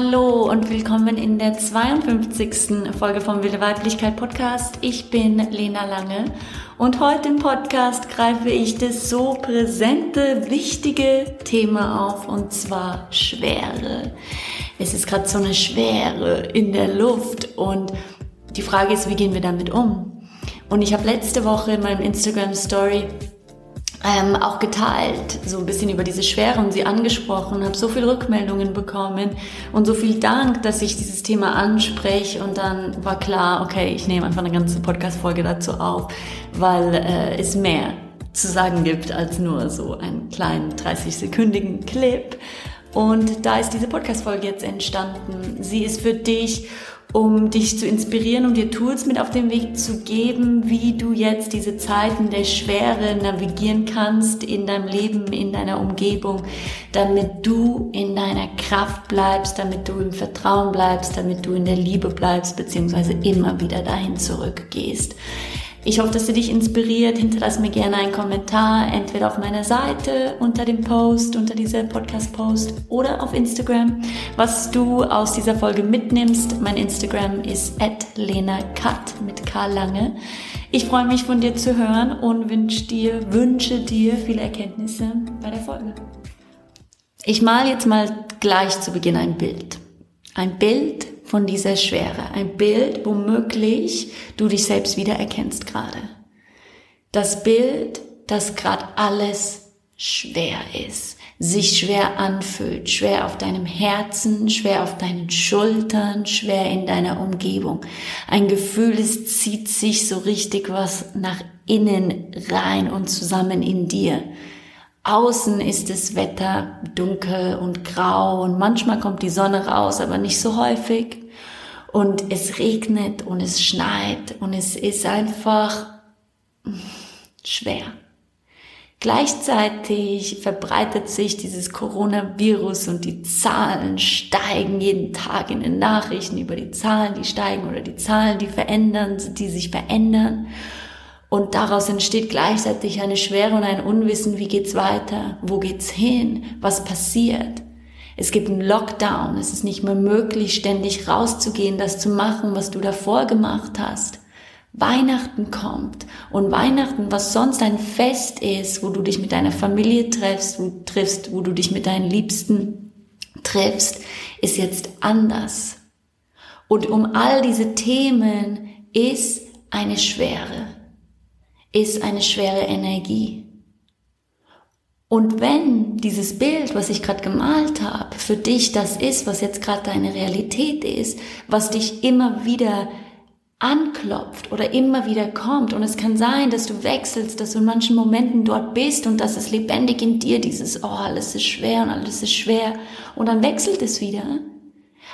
Hallo und willkommen in der 52. Folge vom Wilde Weiblichkeit Podcast. Ich bin Lena Lange und heute im Podcast greife ich das so präsente, wichtige Thema auf und zwar Schwere. Es ist gerade so eine Schwere in der Luft und die Frage ist, wie gehen wir damit um? Und ich habe letzte Woche in meinem Instagram Story ähm, auch geteilt, so ein bisschen über diese Schwere und sie angesprochen, habe so viele Rückmeldungen bekommen und so viel Dank, dass ich dieses Thema anspreche und dann war klar, okay, ich nehme einfach eine ganze Podcast-Folge dazu auf, weil äh, es mehr zu sagen gibt als nur so einen kleinen 30-sekündigen Clip. Und da ist diese Podcast-Folge jetzt entstanden. Sie ist für dich um dich zu inspirieren, um dir Tools mit auf den Weg zu geben, wie du jetzt diese Zeiten der Schwere navigieren kannst in deinem Leben, in deiner Umgebung, damit du in deiner Kraft bleibst, damit du im Vertrauen bleibst, damit du in der Liebe bleibst, beziehungsweise immer wieder dahin zurückgehst. Ich hoffe, dass du dich inspiriert. Hinterlass mir gerne einen Kommentar, entweder auf meiner Seite unter dem Post, unter diesem Podcast-Post oder auf Instagram, was du aus dieser Folge mitnimmst. Mein Instagram ist lenakat mit K lange. Ich freue mich von dir zu hören und wünsche dir, wünsche dir viele Erkenntnisse bei der Folge. Ich male jetzt mal gleich zu Beginn ein Bild. Ein Bild von dieser Schwere. Ein Bild, womöglich du dich selbst wiedererkennst gerade. Das Bild, das gerade alles schwer ist, sich schwer anfühlt, schwer auf deinem Herzen, schwer auf deinen Schultern, schwer in deiner Umgebung. Ein Gefühl, es zieht sich so richtig was nach innen rein und zusammen in dir. Außen ist das Wetter dunkel und grau und manchmal kommt die Sonne raus, aber nicht so häufig. Und es regnet und es schneit und es ist einfach schwer. Gleichzeitig verbreitet sich dieses Coronavirus und die Zahlen steigen jeden Tag in den Nachrichten über die Zahlen, die steigen oder die Zahlen, die verändern, die sich verändern. Und daraus entsteht gleichzeitig eine Schwere und ein Unwissen, wie geht's weiter? Wo geht's hin? Was passiert? Es gibt einen Lockdown. Es ist nicht mehr möglich, ständig rauszugehen, das zu machen, was du davor gemacht hast. Weihnachten kommt und Weihnachten, was sonst ein Fest ist, wo du dich mit deiner Familie triffst, wo, triffst, wo du dich mit deinen Liebsten triffst, ist jetzt anders. Und um all diese Themen ist eine Schwere ist eine schwere Energie. Und wenn dieses Bild, was ich gerade gemalt habe, für dich das ist, was jetzt gerade deine Realität ist, was dich immer wieder anklopft oder immer wieder kommt. Und es kann sein, dass du wechselst, dass du in manchen Momenten dort bist und dass es lebendig in dir dieses, oh, alles ist schwer und alles ist schwer. Und dann wechselt es wieder.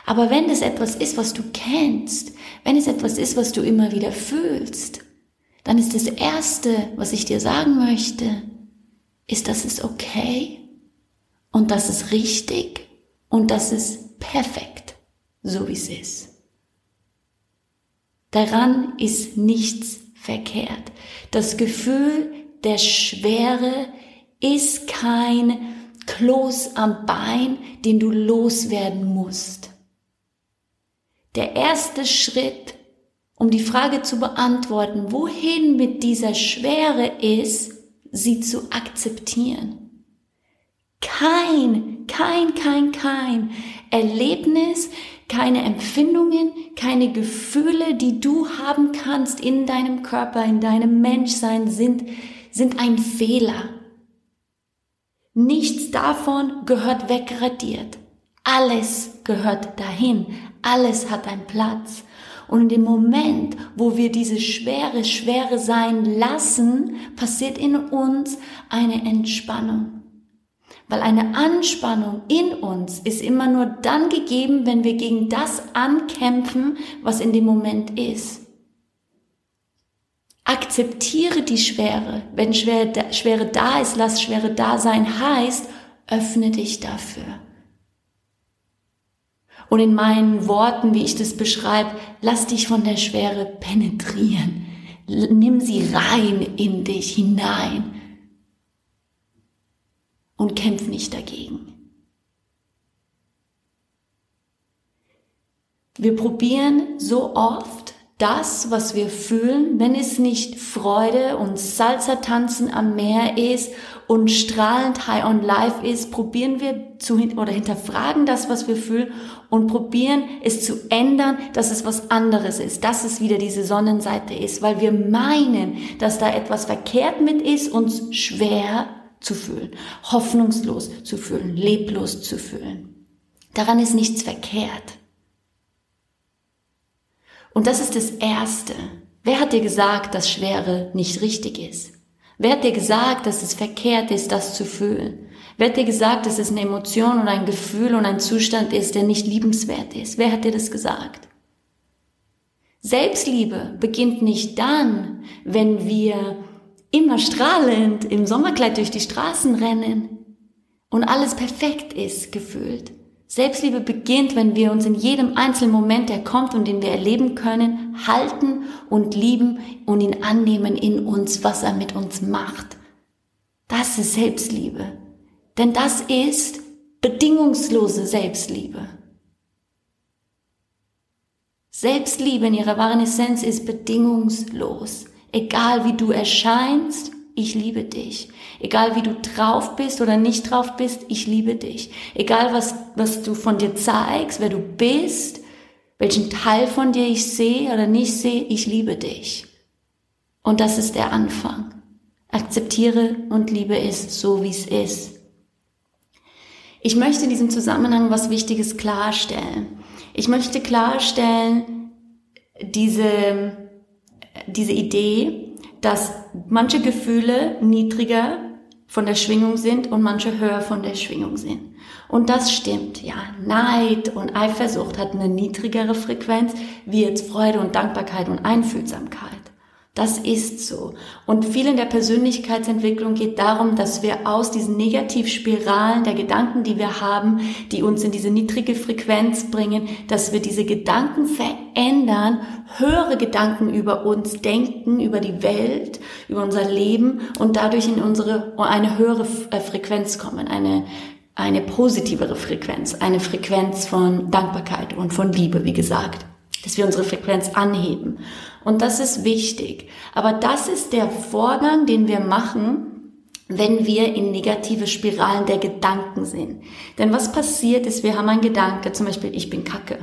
Aber wenn es etwas ist, was du kennst, wenn es etwas ist, was du immer wieder fühlst, dann ist das Erste, was ich dir sagen möchte, ist, dass es okay und das ist richtig und das ist perfekt, so wie es ist. Daran ist nichts verkehrt. Das Gefühl der Schwere ist kein Kloß am Bein, den du loswerden musst. Der erste Schritt um die Frage zu beantworten, wohin mit dieser Schwere ist, sie zu akzeptieren. Kein, kein, kein, kein Erlebnis, keine Empfindungen, keine Gefühle, die du haben kannst in deinem Körper, in deinem Menschsein sind, sind ein Fehler. Nichts davon gehört wegradiert. Alles gehört dahin. Alles hat einen Platz. Und in dem Moment, wo wir diese Schwere Schwere sein lassen, passiert in uns eine Entspannung. Weil eine Anspannung in uns ist immer nur dann gegeben, wenn wir gegen das ankämpfen, was in dem Moment ist. Akzeptiere die Schwere. Wenn Schwere, da ist, lass Schwere da sein, heißt, öffne dich dafür. Und in meinen Worten, wie ich das beschreibe, lass dich von der Schwere penetrieren. Nimm sie rein in dich hinein und kämpf nicht dagegen. Wir probieren so oft das, was wir fühlen, wenn es nicht Freude und Salsa-Tanzen am Meer ist und strahlend High on Life ist, probieren wir zu oder hinterfragen das, was wir fühlen und probieren es zu ändern, dass es was anderes ist, dass es wieder diese Sonnenseite ist, weil wir meinen, dass da etwas verkehrt mit ist, uns schwer zu fühlen, hoffnungslos zu fühlen, leblos zu fühlen. Daran ist nichts verkehrt. Und das ist das Erste. Wer hat dir gesagt, dass Schwere nicht richtig ist? Wer hat dir gesagt, dass es verkehrt ist, das zu fühlen? Wer hat dir gesagt, dass es eine Emotion und ein Gefühl und ein Zustand ist, der nicht liebenswert ist? Wer hat dir das gesagt? Selbstliebe beginnt nicht dann, wenn wir immer strahlend im Sommerkleid durch die Straßen rennen und alles perfekt ist gefühlt. Selbstliebe beginnt, wenn wir uns in jedem einzelnen Moment, der kommt und den wir erleben können, halten und lieben und ihn annehmen in uns, was er mit uns macht. Das ist Selbstliebe. Denn das ist bedingungslose Selbstliebe. Selbstliebe in ihrer wahren Essenz ist bedingungslos. Egal wie du erscheinst, ich liebe dich. Egal wie du drauf bist oder nicht drauf bist, ich liebe dich. Egal was, was du von dir zeigst, wer du bist, welchen Teil von dir ich sehe oder nicht sehe, ich liebe dich. Und das ist der Anfang. Akzeptiere und liebe es so, wie es ist. Ich möchte in diesem Zusammenhang was Wichtiges klarstellen. Ich möchte klarstellen, diese, diese Idee, dass manche Gefühle niedriger von der Schwingung sind und manche höher von der Schwingung sind. Und das stimmt, ja. Neid und Eifersucht hat eine niedrigere Frequenz wie jetzt Freude und Dankbarkeit und Einfühlsamkeit. Das ist so. Und viel in der Persönlichkeitsentwicklung geht darum, dass wir aus diesen Negativspiralen der Gedanken, die wir haben, die uns in diese niedrige Frequenz bringen, dass wir diese Gedanken verändern, höhere Gedanken über uns denken, über die Welt, über unser Leben und dadurch in unsere, eine höhere äh, Frequenz kommen, eine, eine positivere Frequenz, eine Frequenz von Dankbarkeit und von Liebe, wie gesagt dass wir unsere Frequenz anheben. Und das ist wichtig. Aber das ist der Vorgang, den wir machen, wenn wir in negative Spiralen der Gedanken sind. Denn was passiert ist, wir haben einen Gedanke, zum Beispiel, ich bin Kacke.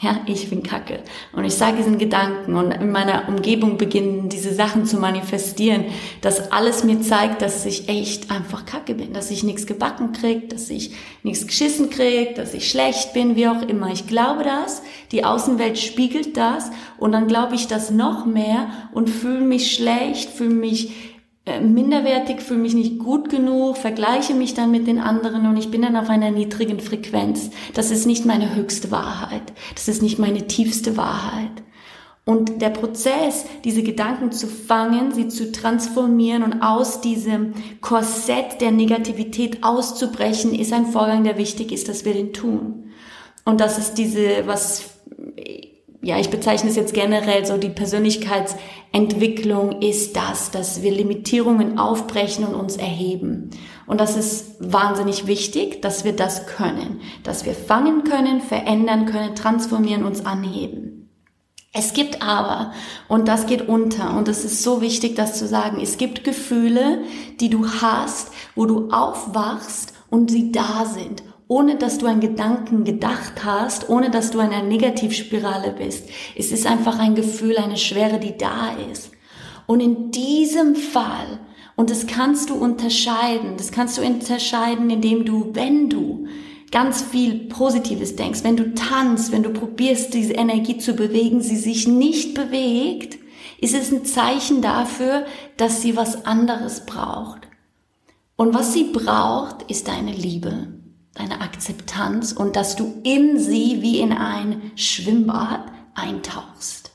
Ja, ich bin Kacke. Und ich sage diesen Gedanken und in meiner Umgebung beginnen diese Sachen zu manifestieren, dass alles mir zeigt, dass ich echt einfach Kacke bin, dass ich nichts gebacken krieg, dass ich nichts geschissen krieg, dass ich schlecht bin, wie auch immer. Ich glaube das, die Außenwelt spiegelt das und dann glaube ich das noch mehr und fühle mich schlecht, fühle mich äh, minderwertig, fühle mich nicht gut genug, vergleiche mich dann mit den anderen und ich bin dann auf einer niedrigen Frequenz. Das ist nicht meine höchste Wahrheit. Das ist nicht meine tiefste Wahrheit. Und der Prozess, diese Gedanken zu fangen, sie zu transformieren und aus diesem Korsett der Negativität auszubrechen, ist ein Vorgang, der wichtig ist, dass wir den tun. Und das ist diese, was ja, ich bezeichne es jetzt generell so, die Persönlichkeitsentwicklung ist das, dass wir Limitierungen aufbrechen und uns erheben. Und das ist wahnsinnig wichtig, dass wir das können, dass wir fangen können, verändern können, transformieren, uns anheben. Es gibt aber, und das geht unter, und es ist so wichtig, das zu sagen, es gibt Gefühle, die du hast, wo du aufwachst und sie da sind ohne dass du einen Gedanken gedacht hast, ohne dass du in einer Negativspirale bist. Es ist einfach ein Gefühl, eine Schwere, die da ist. Und in diesem Fall, und das kannst du unterscheiden, das kannst du unterscheiden, indem du, wenn du ganz viel Positives denkst, wenn du tanzt, wenn du probierst, diese Energie zu bewegen, sie sich nicht bewegt, ist es ein Zeichen dafür, dass sie was anderes braucht. Und was sie braucht, ist deine Liebe deine Akzeptanz und dass du in sie wie in ein Schwimmbad eintauchst.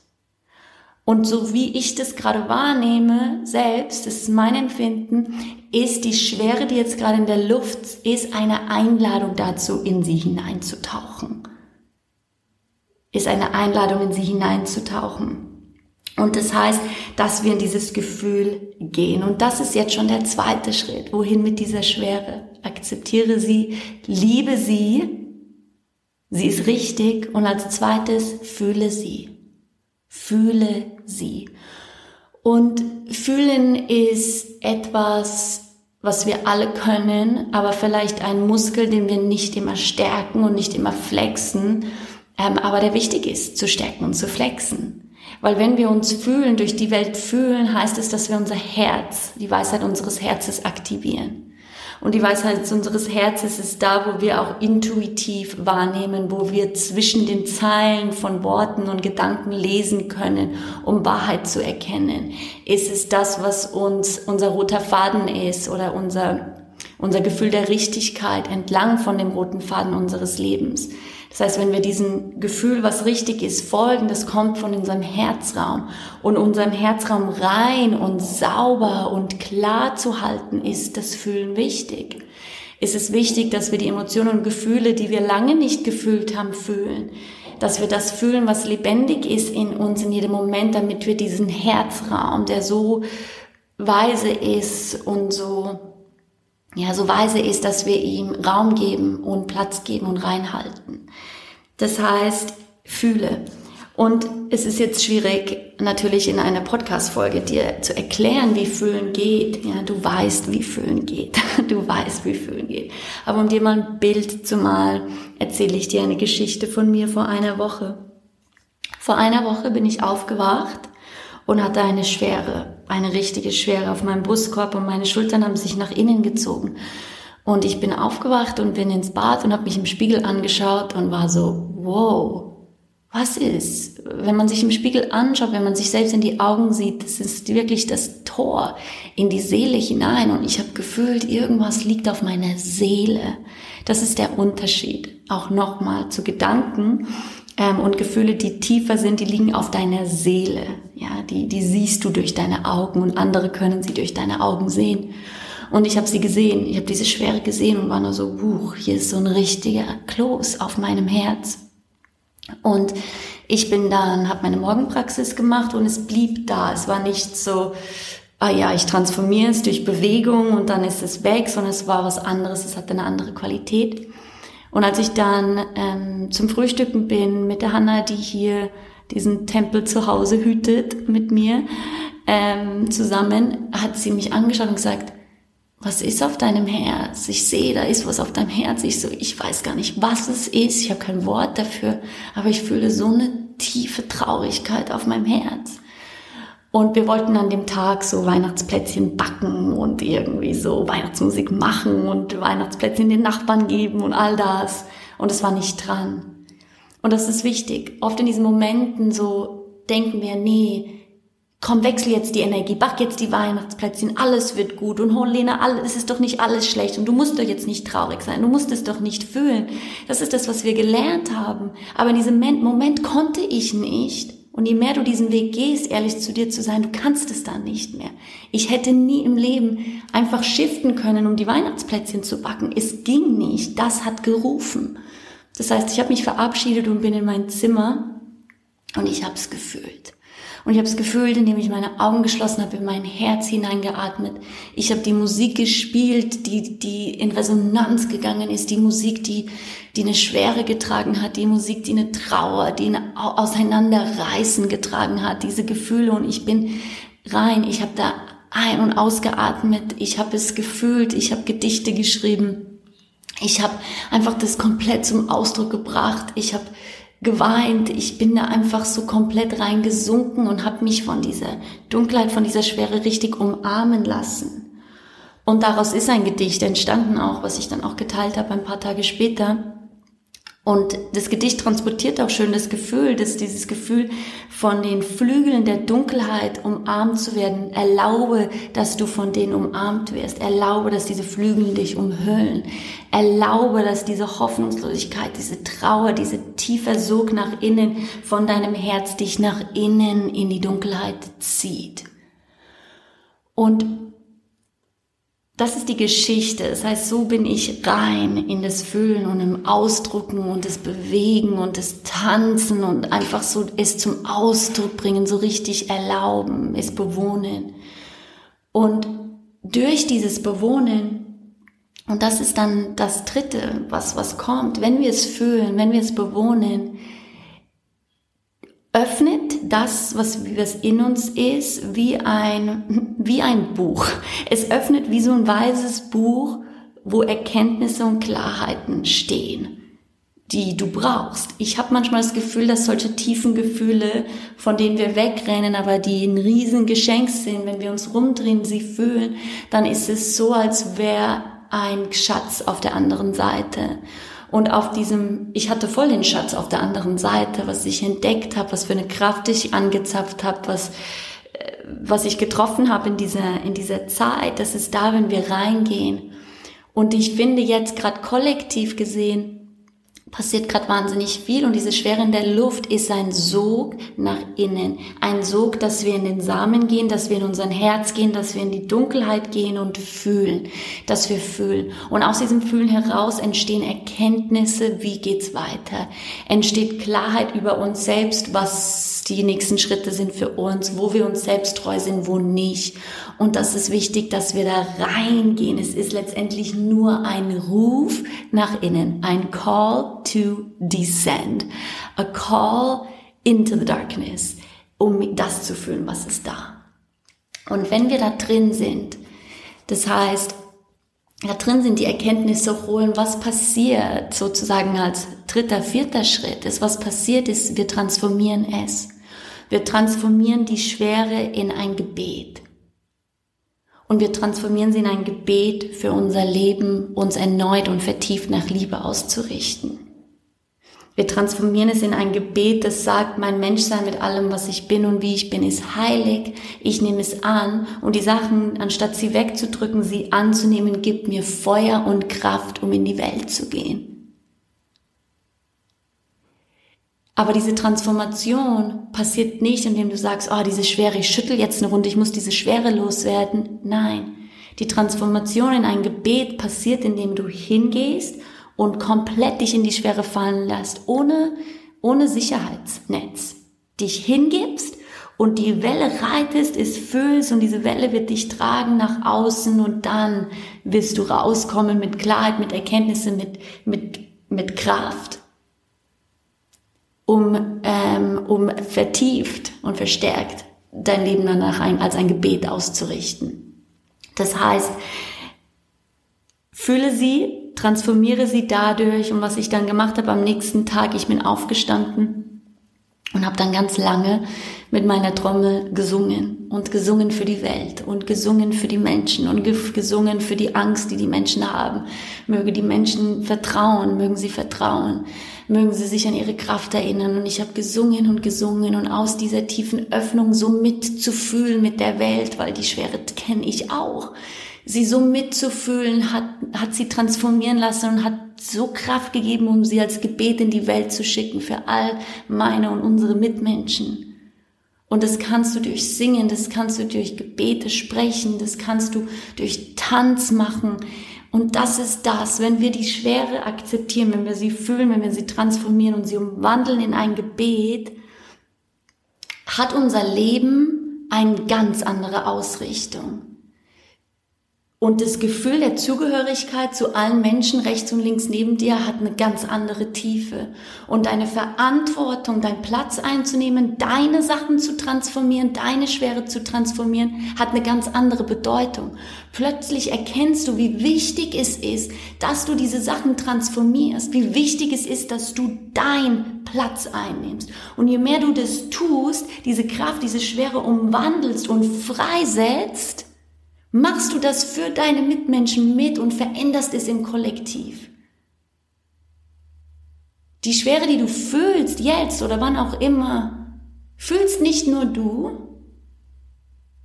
Und so wie ich das gerade wahrnehme, selbst, das ist mein Empfinden, ist die Schwere, die jetzt gerade in der Luft ist, eine Einladung dazu, in sie hineinzutauchen. Ist eine Einladung, in sie hineinzutauchen. Und das heißt, dass wir in dieses Gefühl gehen. Und das ist jetzt schon der zweite Schritt. Wohin mit dieser Schwere? Akzeptiere sie, liebe sie, Sie ist richtig. Und als zweites, fühle sie. Fühle sie. Und fühlen ist etwas, was wir alle können, aber vielleicht ein Muskel, den wir nicht immer stärken und nicht immer flexen, ähm, aber der wichtig ist, zu stärken und zu flexen. Weil wenn wir uns fühlen, durch die Welt fühlen, heißt es, dass wir unser Herz, die Weisheit unseres Herzens aktivieren. Und die Weisheit unseres Herzens ist da, wo wir auch intuitiv wahrnehmen, wo wir zwischen den Zeilen von Worten und Gedanken lesen können, um Wahrheit zu erkennen. Ist es das, was uns unser roter Faden ist oder unser, unser Gefühl der Richtigkeit entlang von dem roten Faden unseres Lebens? Das heißt, wenn wir diesem Gefühl, was richtig ist, folgen, das kommt von unserem Herzraum. Und unserem Herzraum rein und sauber und klar zu halten, ist das Fühlen wichtig. Ist es wichtig, dass wir die Emotionen und Gefühle, die wir lange nicht gefühlt haben, fühlen. Dass wir das fühlen, was lebendig ist in uns in jedem Moment, damit wir diesen Herzraum, der so weise ist und so ja, so weise ist, dass wir ihm Raum geben und Platz geben und reinhalten. Das heißt, fühle. Und es ist jetzt schwierig, natürlich in einer Podcast-Folge dir zu erklären, wie Fühlen geht. Ja, du weißt, wie Fühlen geht. Du weißt, wie Fühlen geht. Aber um dir mal ein Bild zu malen, erzähle ich dir eine Geschichte von mir vor einer Woche. Vor einer Woche bin ich aufgewacht und hatte eine Schwere, eine richtige Schwere auf meinem Brustkorb und meine Schultern haben sich nach innen gezogen. Und ich bin aufgewacht und bin ins Bad und habe mich im Spiegel angeschaut und war so, wow, was ist? Wenn man sich im Spiegel anschaut, wenn man sich selbst in die Augen sieht, das ist wirklich das Tor in die Seele hinein. Und ich habe gefühlt, irgendwas liegt auf meiner Seele. Das ist der Unterschied. Auch nochmal zu Gedanken ähm, und Gefühle, die tiefer sind, die liegen auf deiner Seele. Ja, die, die siehst du durch deine Augen und andere können sie durch deine Augen sehen. Und ich habe sie gesehen, ich habe diese Schwere gesehen und war nur so, wuch, hier ist so ein richtiger Kloß auf meinem Herz. Und ich bin dann, habe meine Morgenpraxis gemacht und es blieb da. Es war nicht so, ah ja, ich transformiere es durch Bewegung und dann ist es weg, sondern es war was anderes, es hatte eine andere Qualität. Und als ich dann ähm, zum Frühstücken bin mit der Hanna, die hier diesen Tempel zu Hause hütet mit mir, ähm, zusammen, hat sie mich angeschaut und gesagt, was ist auf deinem Herz? Ich sehe, da ist was auf deinem Herz. Ich so, ich weiß gar nicht, was es ist. Ich habe kein Wort dafür, aber ich fühle so eine tiefe Traurigkeit auf meinem Herz. Und wir wollten an dem Tag so Weihnachtsplätzchen backen und irgendwie so Weihnachtsmusik machen und Weihnachtsplätzchen den Nachbarn geben und all das. Und es war nicht dran. Und das ist wichtig. Oft in diesen Momenten so denken wir, nee, komm, wechsel jetzt die Energie, back jetzt die Weihnachtsplätzchen, alles wird gut und oh Lena, es ist doch nicht alles schlecht und du musst doch jetzt nicht traurig sein, du musst es doch nicht fühlen. Das ist das, was wir gelernt haben. Aber in diesem Moment konnte ich nicht und je mehr du diesen Weg gehst, ehrlich zu dir zu sein, du kannst es dann nicht mehr. Ich hätte nie im Leben einfach shiften können, um die Weihnachtsplätzchen zu backen. Es ging nicht. Das hat gerufen. Das heißt, ich habe mich verabschiedet und bin in mein Zimmer und ich habe es gefühlt. Und ich habe es gefühlt, indem ich meine Augen geschlossen habe, in mein Herz hineingeatmet. Ich habe die Musik gespielt, die, die in Resonanz gegangen ist, die Musik, die, die eine Schwere getragen hat, die Musik, die eine Trauer, die ein Auseinanderreißen getragen hat, diese Gefühle. Und ich bin rein, ich habe da ein- und ausgeatmet, ich habe es gefühlt, ich habe Gedichte geschrieben. Ich habe einfach das komplett zum Ausdruck gebracht. Ich habe geweint. Ich bin da einfach so komplett reingesunken und habe mich von dieser Dunkelheit, von dieser Schwere richtig umarmen lassen. Und daraus ist ein Gedicht entstanden auch, was ich dann auch geteilt habe ein paar Tage später. Und das Gedicht transportiert auch schön das Gefühl, dass dieses Gefühl von den Flügeln der Dunkelheit umarmt zu werden. Erlaube, dass du von denen umarmt wirst. Erlaube, dass diese Flügel dich umhüllen. Erlaube, dass diese Hoffnungslosigkeit, diese Trauer, diese tiefer Sog nach innen von deinem Herz dich nach innen in die Dunkelheit zieht. Und das ist die Geschichte. Das heißt, so bin ich rein in das Fühlen und im Ausdrucken und das Bewegen und das Tanzen und einfach so es zum Ausdruck bringen, so richtig erlauben, es bewohnen. Und durch dieses Bewohnen Und das ist dann das Dritte, was, was kommt. Wenn wir es fühlen, wenn wir es bewohnen, öffnet das, was, was in uns ist, wie ein, wie ein Buch. Es öffnet wie so ein weißes Buch, wo Erkenntnisse und Klarheiten stehen, die du brauchst. Ich habe manchmal das Gefühl, dass solche tiefen Gefühle, von denen wir wegrennen, aber die ein Riesengeschenk sind, wenn wir uns rumdrehen, sie fühlen, dann ist es so, als wäre ein Schatz auf der anderen Seite. Und auf diesem, ich hatte voll den Schatz auf der anderen Seite, was ich entdeckt habe, was für eine Kraft ich angezapft habe, was, äh, was ich getroffen habe in dieser, in dieser Zeit. Das ist da, wenn wir reingehen. Und ich finde jetzt gerade kollektiv gesehen, passiert gerade wahnsinnig viel und diese Schwere in der Luft ist ein Sog nach innen. Ein Sog, dass wir in den Samen gehen, dass wir in unser Herz gehen, dass wir in die Dunkelheit gehen und fühlen, dass wir fühlen. Und aus diesem Fühlen heraus entstehen Erkenntnisse, wie geht's weiter. Entsteht Klarheit über uns selbst, was die nächsten Schritte sind für uns, wo wir uns selbst treu sind, wo nicht. Und das ist wichtig, dass wir da reingehen. Es ist letztendlich nur ein Ruf nach innen, ein Call to descend, a call into the darkness, um das zu fühlen, was ist da. Und wenn wir da drin sind, das heißt, da drin sind die Erkenntnisse holen, was passiert, sozusagen als dritter, vierter Schritt ist, was passiert ist, wir transformieren es. Wir transformieren die Schwere in ein Gebet und wir transformieren sie in ein Gebet für unser Leben, uns erneut und vertieft nach Liebe auszurichten. Wir transformieren es in ein Gebet, das sagt, mein Menschsein mit allem, was ich bin und wie ich bin, ist heilig. Ich nehme es an und die Sachen, anstatt sie wegzudrücken, sie anzunehmen, gibt mir Feuer und Kraft, um in die Welt zu gehen. Aber diese Transformation passiert nicht, indem du sagst, oh, diese Schwere, ich schüttel jetzt eine Runde, ich muss diese Schwere loswerden. Nein. Die Transformation in ein Gebet passiert, indem du hingehst und komplett dich in die Schwere fallen lässt, ohne, ohne Sicherheitsnetz. Dich hingibst und die Welle reitest, es fühlst und diese Welle wird dich tragen nach außen und dann wirst du rauskommen mit Klarheit, mit Erkenntnisse, mit, mit, mit Kraft um, ähm, um vertieft und verstärkt dein Leben danach ein, als ein Gebet auszurichten. Das heißt, fühle sie, transformiere sie dadurch und was ich dann gemacht habe am nächsten Tag, ich bin aufgestanden und habe dann ganz lange mit meiner Trommel gesungen und gesungen für die Welt und gesungen für die Menschen und gesungen für die Angst, die die Menschen haben. Möge die Menschen vertrauen, mögen sie vertrauen, mögen sie sich an ihre Kraft erinnern. Und ich habe gesungen und gesungen und aus dieser tiefen Öffnung so mitzufühlen mit der Welt, weil die Schwere kenne ich auch. Sie so mitzufühlen hat, hat sie transformieren lassen und hat so Kraft gegeben, um sie als Gebet in die Welt zu schicken für all meine und unsere Mitmenschen. Und das kannst du durch Singen, das kannst du durch Gebete sprechen, das kannst du durch Tanz machen. Und das ist das, wenn wir die Schwere akzeptieren, wenn wir sie fühlen, wenn wir sie transformieren und sie umwandeln in ein Gebet, hat unser Leben eine ganz andere Ausrichtung. Und das Gefühl der Zugehörigkeit zu allen Menschen rechts und links neben dir hat eine ganz andere Tiefe. Und deine Verantwortung, deinen Platz einzunehmen, deine Sachen zu transformieren, deine Schwere zu transformieren, hat eine ganz andere Bedeutung. Plötzlich erkennst du, wie wichtig es ist, dass du diese Sachen transformierst, wie wichtig es ist, dass du deinen Platz einnimmst. Und je mehr du das tust, diese Kraft, diese Schwere umwandelst und freisetzt, machst du das für deine Mitmenschen mit und veränderst es im Kollektiv. Die Schwere, die du fühlst, jetzt oder wann auch immer, fühlst nicht nur du,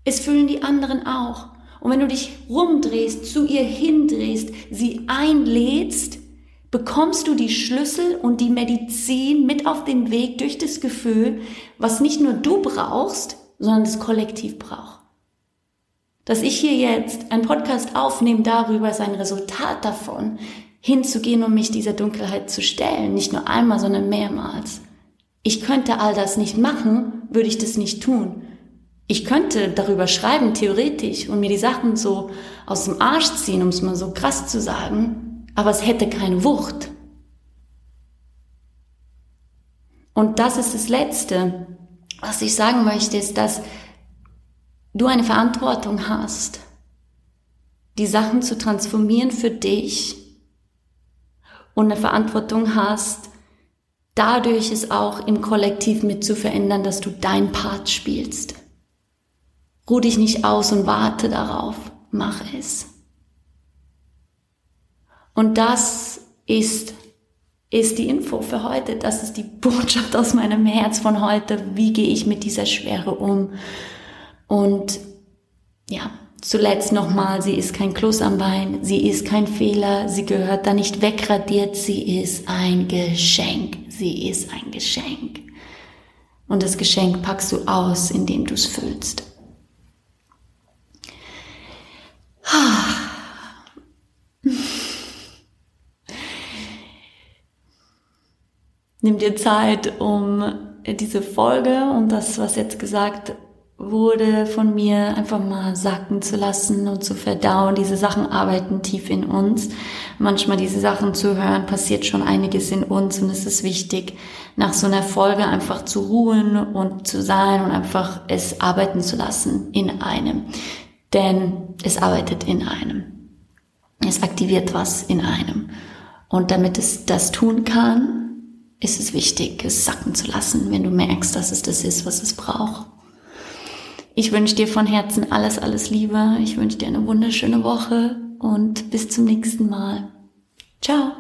es fühlen die anderen auch. Und wenn du dich rumdrehst, zu ihr hindrehst, sie einlädst, bekommst du die Schlüssel und die Medizin mit auf den Weg durch das Gefühl, was nicht nur du brauchst, sondern das Kollektiv braucht. Dass ich hier jetzt einen Podcast aufnehme darüber, ist ein Resultat davon, hinzugehen und mich dieser Dunkelheit zu stellen. Nicht nur einmal, sondern mehrmals. Ich könnte all das nicht machen, würde ich das nicht tun. Ich könnte darüber schreiben, theoretisch, und mir die Sachen so aus dem Arsch ziehen, um es mal so krass zu sagen, aber es hätte keine Wucht. Und das ist das Letzte, was ich sagen möchte, ist, dass du eine Verantwortung hast, die Sachen zu transformieren für dich und eine Verantwortung hast, dadurch es auch im Kollektiv mit zu verändern, dass du dein Part spielst. Ruh dich nicht aus und warte darauf, mach es. Und das ist, ist die Info für heute. Das ist die Botschaft aus meinem Herz von heute. Wie gehe ich mit dieser Schwere um? Und ja, zuletzt nochmal, sie ist kein Kloß am Bein, sie ist kein Fehler, sie gehört da nicht wegradiert, sie ist ein Geschenk. Sie ist ein Geschenk. Und das Geschenk packst du aus, indem du es füllst. Nimm dir Zeit, um diese Folge und das, was jetzt gesagt wurde, von mir einfach mal sacken zu lassen und zu verdauen. Diese Sachen arbeiten tief in uns. Manchmal diese Sachen zu hören, passiert schon einiges in uns und es ist wichtig, nach so einer Folge einfach zu ruhen und zu sein und einfach es arbeiten zu lassen in einem denn es arbeitet in einem. Es aktiviert was in einem. Und damit es das tun kann, ist es wichtig, es sacken zu lassen, wenn du merkst, dass es das ist, was es braucht. Ich wünsche dir von Herzen alles, alles Liebe. Ich wünsche dir eine wunderschöne Woche und bis zum nächsten Mal. Ciao.